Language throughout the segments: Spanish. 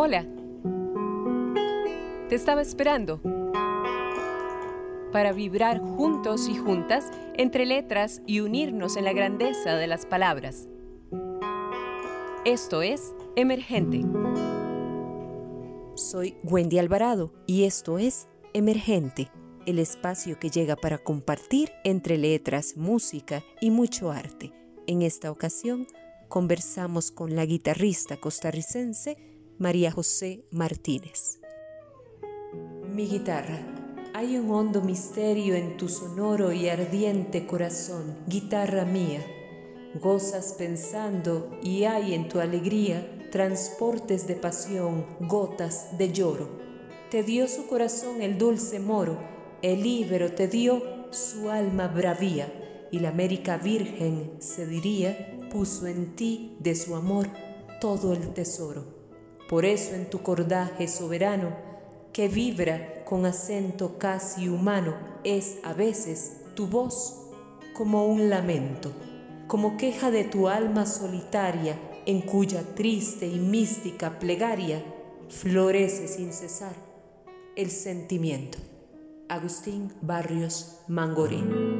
Hola. Te estaba esperando para vibrar juntos y juntas entre letras y unirnos en la grandeza de las palabras. Esto es Emergente. Soy Wendy Alvarado y esto es Emergente, el espacio que llega para compartir entre letras, música y mucho arte. En esta ocasión conversamos con la guitarrista costarricense María José Martínez. Mi guitarra, hay un hondo misterio en tu sonoro y ardiente corazón, guitarra mía. Gozas pensando y hay en tu alegría transportes de pasión, gotas de lloro. Te dio su corazón el dulce moro, el íbero te dio su alma bravía, y la América Virgen, se diría, puso en ti de su amor todo el tesoro. Por eso en tu cordaje soberano, que vibra con acento casi humano, es a veces tu voz como un lamento, como queja de tu alma solitaria, en cuya triste y mística plegaria florece sin cesar el sentimiento. Agustín Barrios Mangorín.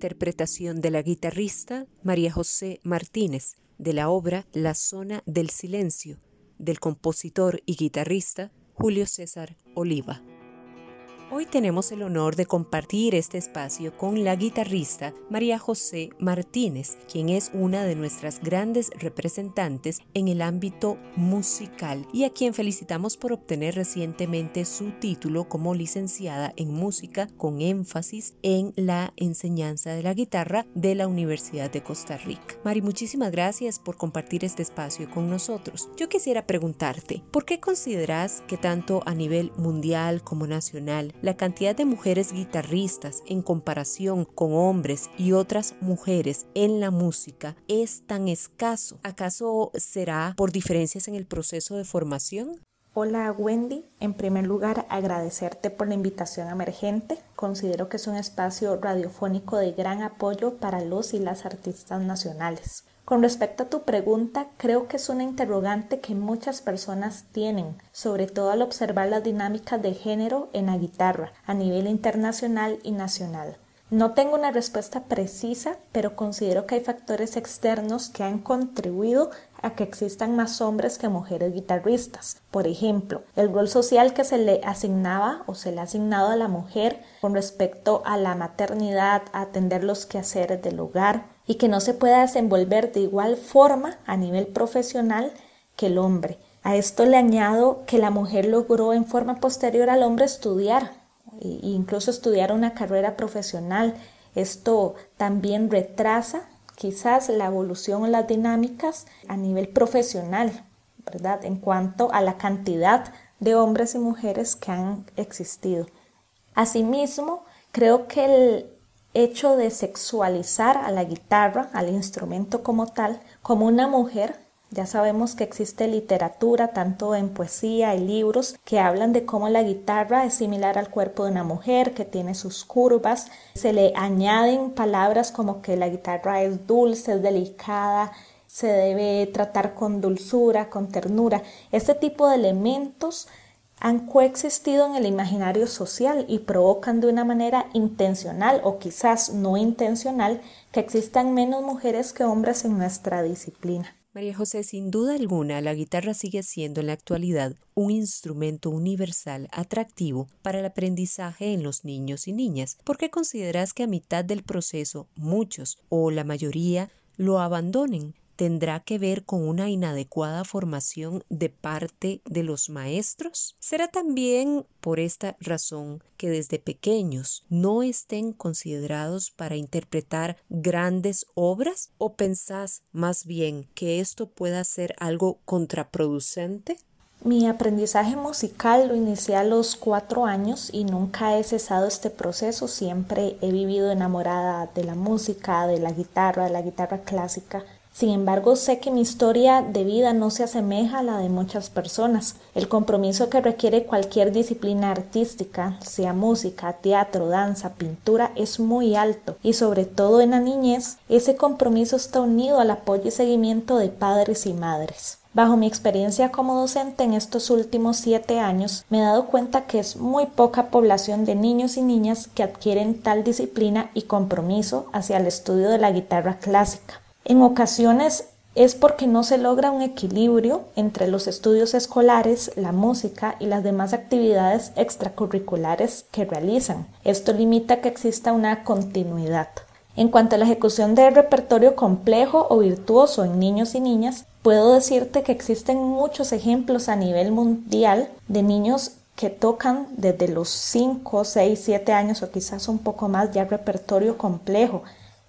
Interpretación de la guitarrista María José Martínez de la obra La Zona del Silencio del compositor y guitarrista Julio César Oliva. Hoy tenemos el honor de compartir este espacio con la guitarrista María José Martínez, quien es una de nuestras grandes representantes en el ámbito musical y a quien felicitamos por obtener recientemente su título como licenciada en música con énfasis en la enseñanza de la guitarra de la Universidad de Costa Rica. Mari, muchísimas gracias por compartir este espacio con nosotros. Yo quisiera preguntarte, ¿por qué consideras que tanto a nivel mundial como nacional la cantidad de mujeres guitarristas en comparación con hombres y otras mujeres en la música es tan escaso? ¿Acaso será por diferencias en el proceso de formación? Hola Wendy, en primer lugar agradecerte por la invitación emergente. Considero que es un espacio radiofónico de gran apoyo para los y las artistas nacionales. Con respecto a tu pregunta, creo que es una interrogante que muchas personas tienen, sobre todo al observar las dinámicas de género en la guitarra a nivel internacional y nacional. No tengo una respuesta precisa, pero considero que hay factores externos que han contribuido a que existan más hombres que mujeres guitarristas. Por ejemplo, el rol social que se le asignaba o se le ha asignado a la mujer con respecto a la maternidad, a atender los quehaceres del hogar, y que no se pueda desenvolver de igual forma a nivel profesional que el hombre. A esto le añado que la mujer logró en forma posterior al hombre estudiar e incluso estudiar una carrera profesional. Esto también retrasa quizás la evolución o las dinámicas a nivel profesional, ¿verdad? En cuanto a la cantidad de hombres y mujeres que han existido. Asimismo, creo que el, hecho de sexualizar a la guitarra, al instrumento como tal, como una mujer, Ya sabemos que existe literatura, tanto en poesía y libros, que hablan de cómo la guitarra es similar al cuerpo de una mujer, que tiene sus curvas. Se le añaden palabras como que la guitarra es dulce, es delicada, se debe tratar con dulzura, con ternura. Este tipo de elementos han coexistido en el imaginario social y provocan de una manera intencional o quizás no intencional que existan menos mujeres que hombres en nuestra disciplina. María José, sin duda alguna, la guitarra sigue siendo en la actualidad un instrumento universal atractivo para el aprendizaje en los niños y niñas. ¿Por qué consideras que a mitad del proceso muchos o la mayoría lo abandonen? Tendrá que ver con una inadecuada formación de parte de los maestros? ¿Será también por esta razón que desde pequeños no estén considerados para interpretar grandes obras? ¿O pensás más bien que esto pueda ser algo contraproducente? Mi aprendizaje musical lo inicié a los cuatro años y nunca he cesado este proceso. Siempre he vivido enamorada de la música, de la guitarra, de la guitarra clásica. Sin embargo, sé que mi historia de vida no se asemeja a la de muchas personas. El compromiso que requiere cualquier disciplina artística, sea música, teatro, danza, pintura, es muy alto y sobre todo en la niñez, ese compromiso está unido al apoyo y seguimiento de padres y madres. Bajo mi experiencia como docente en estos últimos siete años, me he dado cuenta que es muy poca población de niños y niñas que adquieren tal disciplina y compromiso hacia el estudio de la guitarra clásica. En ocasiones es porque no se logra un equilibrio entre los estudios escolares, la música y las demás actividades extracurriculares que realizan. Esto limita que exista una continuidad. En cuanto a la ejecución de repertorio complejo o virtuoso en niños y niñas, puedo decirte que existen muchos ejemplos a nivel mundial de niños que tocan desde los 5, 6, 7 años o quizás un poco más ya repertorio complejo,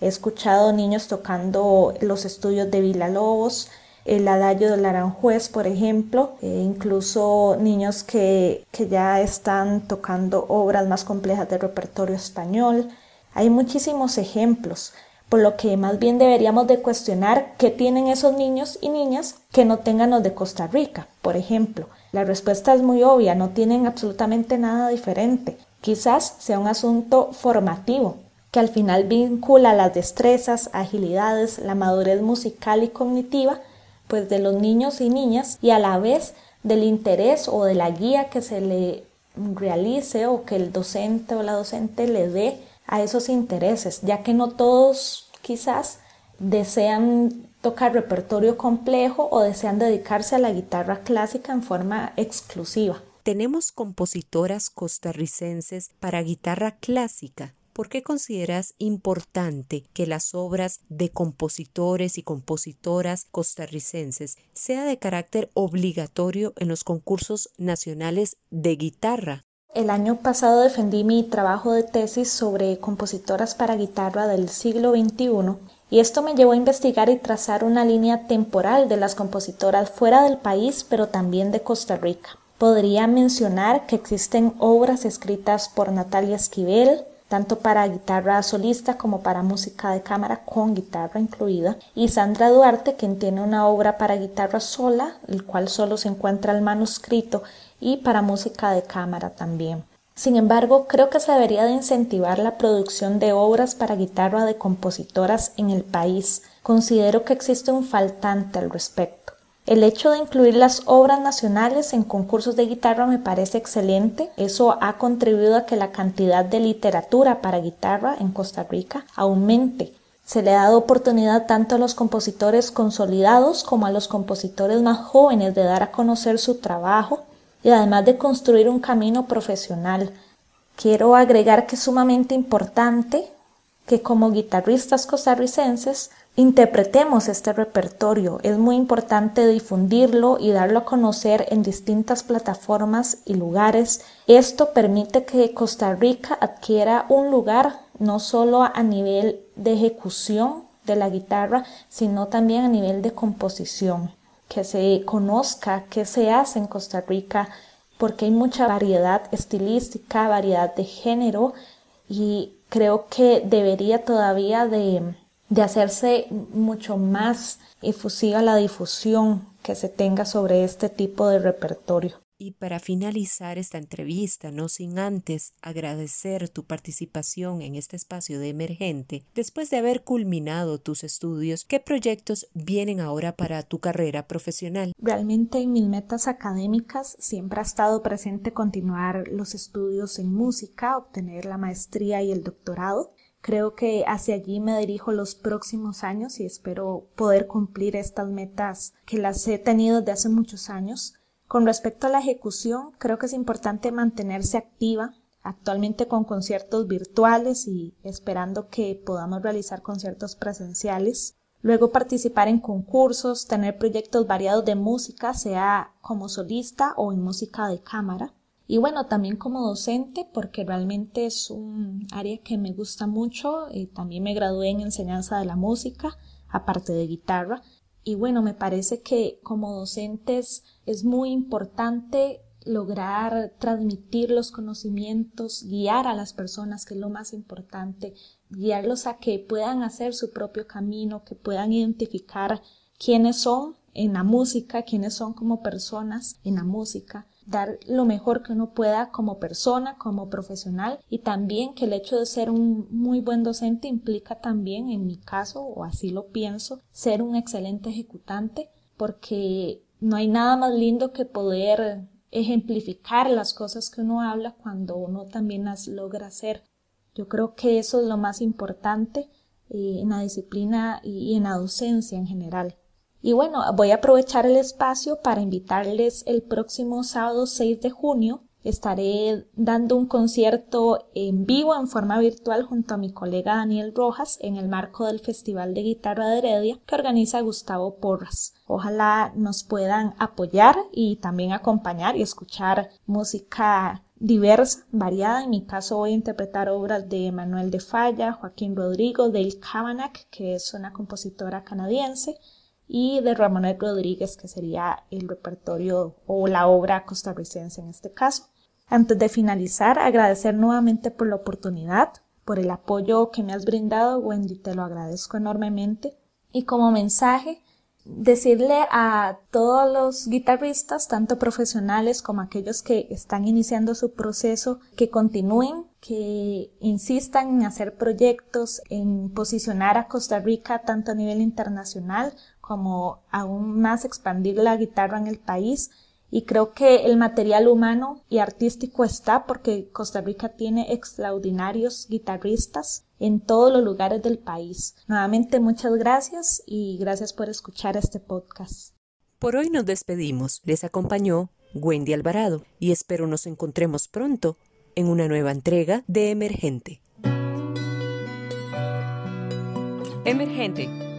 He escuchado niños tocando los estudios de Villalobos, el adagio del Aranjuez, por ejemplo, e incluso niños que, que ya están tocando obras más complejas de repertorio español. Hay muchísimos ejemplos, por lo que más bien deberíamos de cuestionar qué tienen esos niños y niñas que no tengan los de Costa Rica, por ejemplo. La respuesta es muy obvia, no tienen absolutamente nada diferente. Quizás sea un asunto formativo, que al final vincula las destrezas, agilidades, la madurez musical y cognitiva, pues de los niños y niñas y a la vez del interés o de la guía que se le realice o que el docente o la docente le dé a esos intereses, ya que no todos quizás desean tocar repertorio complejo o desean dedicarse a la guitarra clásica en forma exclusiva. Tenemos compositoras costarricenses para guitarra clásica ¿por qué consideras importante que las obras de compositores y compositoras costarricenses sea de carácter obligatorio en los concursos nacionales de guitarra? El año pasado defendí mi trabajo de tesis sobre compositoras para guitarra del siglo XXI y esto me llevó a investigar y trazar una línea temporal de las compositoras fuera del país, pero también de Costa Rica. Podría mencionar que existen obras escritas por Natalia Esquivel, tanto para guitarra solista como para música de cámara con guitarra incluida, y Sandra Duarte, quien tiene una obra para guitarra sola, el cual solo se encuentra el manuscrito, y para música de cámara también. Sin embargo, creo que se debería de incentivar la producción de obras para guitarra de compositoras en el país. Considero que existe un faltante al respecto. El hecho de incluir las obras nacionales en concursos de guitarra me parece excelente. Eso ha contribuido a que la cantidad de literatura para guitarra en Costa Rica aumente. Se le ha dado oportunidad tanto a los compositores consolidados como a los compositores más jóvenes de dar a conocer su trabajo y además de construir un camino profesional. Quiero agregar que es sumamente importante que como guitarristas costarricenses interpretemos este repertorio. Es muy importante difundirlo y darlo a conocer en distintas plataformas y lugares. Esto permite que Costa Rica adquiera un lugar no solo a nivel de ejecución de la guitarra, sino también a nivel de composición, que se conozca qué se hace en Costa Rica, porque hay mucha variedad estilística, variedad de género y creo que debería todavía de de hacerse mucho más efusiva la difusión que se tenga sobre este tipo de repertorio. Y para finalizar esta entrevista, no sin antes agradecer tu participación en este espacio de emergente, después de haber culminado tus estudios, ¿qué proyectos vienen ahora para tu carrera profesional? Realmente en mis metas académicas siempre ha estado presente continuar los estudios en música, obtener la maestría y el doctorado. Creo que hacia allí me dirijo los próximos años y espero poder cumplir estas metas que las he tenido desde hace muchos años. Con respecto a la ejecución, creo que es importante mantenerse activa, actualmente con conciertos virtuales y esperando que podamos realizar conciertos presenciales. Luego participar en concursos, tener proyectos variados de música, sea como solista o en música de cámara. Y bueno, también como docente, porque realmente es un área que me gusta mucho. y también me gradué en enseñanza de la música, aparte de guitarra. Y bueno, me parece que como docentes es muy importante lograr transmitir los conocimientos, guiar a las personas, que es lo más importante, guiarlos a que puedan hacer su propio camino, que puedan identificar quiénes son en la música, quiénes son como personas en la música, dar lo mejor que uno pueda como persona, como profesional y también que el hecho de ser un muy buen docente implica también, en mi caso, o así lo pienso, ser un excelente ejecutante porque no hay nada más lindo que poder ejemplificar las cosas que uno habla cuando uno también las logra hacer. Yo creo que eso es lo más importante eh, en la disciplina y en la docencia en general. Y bueno, voy a aprovechar el espacio para invitarles el próximo sábado 6 de junio. Estaré dando un concierto en vivo en forma virtual junto a mi colega Daniel Rojas en el marco del Festival de Guitarra de Heredia que organiza Gustavo Porras. Ojalá nos puedan apoyar y también acompañar y escuchar música diversa, variada. En mi caso voy a interpretar obras de Manuel de Falla, Joaquín Rodrigo, Dale Kavanagh, que es una compositora canadiense, y de Ramón Rodríguez, que sería el repertorio o la obra costarricense en este caso. Antes de finalizar, agradecer nuevamente por la oportunidad, por el apoyo que me has brindado, Wendy, te lo agradezco enormemente. Y como mensaje, decirle a todos los guitarristas, tanto profesionales como aquellos que están iniciando su proceso, que continúen, que insistan en hacer proyectos, en posicionar a Costa Rica tanto a nivel internacional como aún más expandir la guitarra en el país. Y creo que el material humano y artístico está porque Costa Rica tiene extraordinarios guitarristas en todos los lugares del país. Nuevamente muchas gracias y gracias por escuchar este podcast. Por hoy nos despedimos. Les acompañó Wendy Alvarado y espero nos encontremos pronto en una nueva entrega de Emergente. Emergente